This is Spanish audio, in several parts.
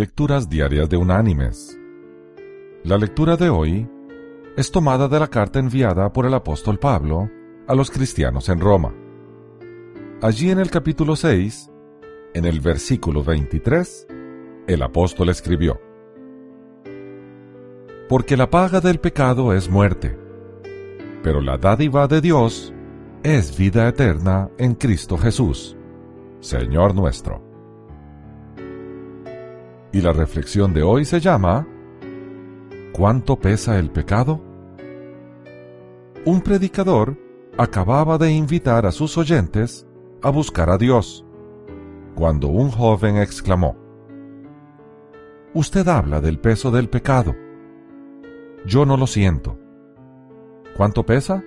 Lecturas Diarias de Unánimes. La lectura de hoy es tomada de la carta enviada por el apóstol Pablo a los cristianos en Roma. Allí en el capítulo 6, en el versículo 23, el apóstol escribió, Porque la paga del pecado es muerte, pero la dádiva de Dios es vida eterna en Cristo Jesús, Señor nuestro. Y la reflexión de hoy se llama ¿Cuánto pesa el pecado? Un predicador acababa de invitar a sus oyentes a buscar a Dios, cuando un joven exclamó, Usted habla del peso del pecado. Yo no lo siento. ¿Cuánto pesa?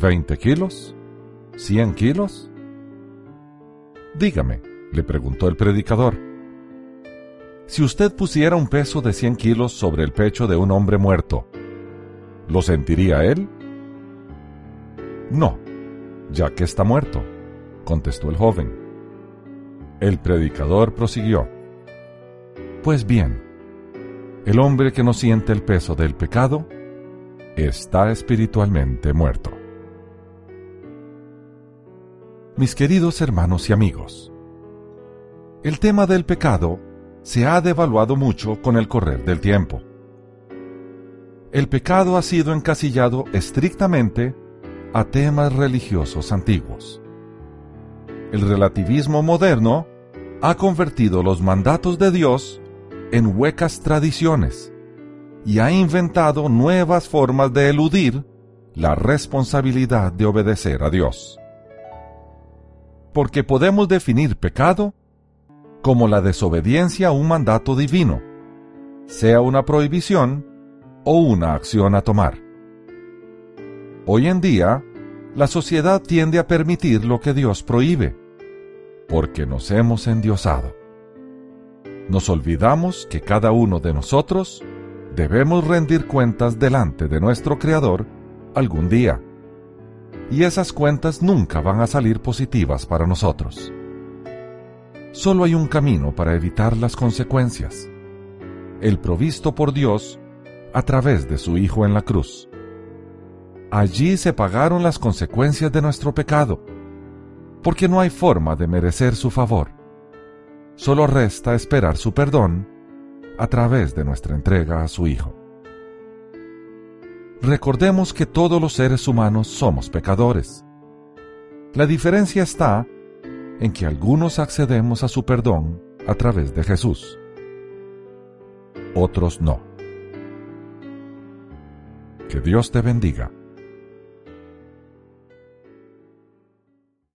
¿20 kilos? ¿100 kilos? Dígame, le preguntó el predicador. Si usted pusiera un peso de 100 kilos sobre el pecho de un hombre muerto, ¿lo sentiría él? No, ya que está muerto, contestó el joven. El predicador prosiguió. Pues bien, el hombre que no siente el peso del pecado está espiritualmente muerto. Mis queridos hermanos y amigos, el tema del pecado se ha devaluado mucho con el correr del tiempo. El pecado ha sido encasillado estrictamente a temas religiosos antiguos. El relativismo moderno ha convertido los mandatos de Dios en huecas tradiciones y ha inventado nuevas formas de eludir la responsabilidad de obedecer a Dios. Porque podemos definir pecado como la desobediencia a un mandato divino, sea una prohibición o una acción a tomar. Hoy en día, la sociedad tiende a permitir lo que Dios prohíbe, porque nos hemos endiosado. Nos olvidamos que cada uno de nosotros debemos rendir cuentas delante de nuestro Creador algún día, y esas cuentas nunca van a salir positivas para nosotros. Solo hay un camino para evitar las consecuencias, el provisto por Dios a través de su Hijo en la cruz. Allí se pagaron las consecuencias de nuestro pecado, porque no hay forma de merecer su favor. Solo resta esperar su perdón a través de nuestra entrega a su Hijo. Recordemos que todos los seres humanos somos pecadores. La diferencia está en que algunos accedemos a su perdón a través de Jesús. Otros no. Que Dios te bendiga.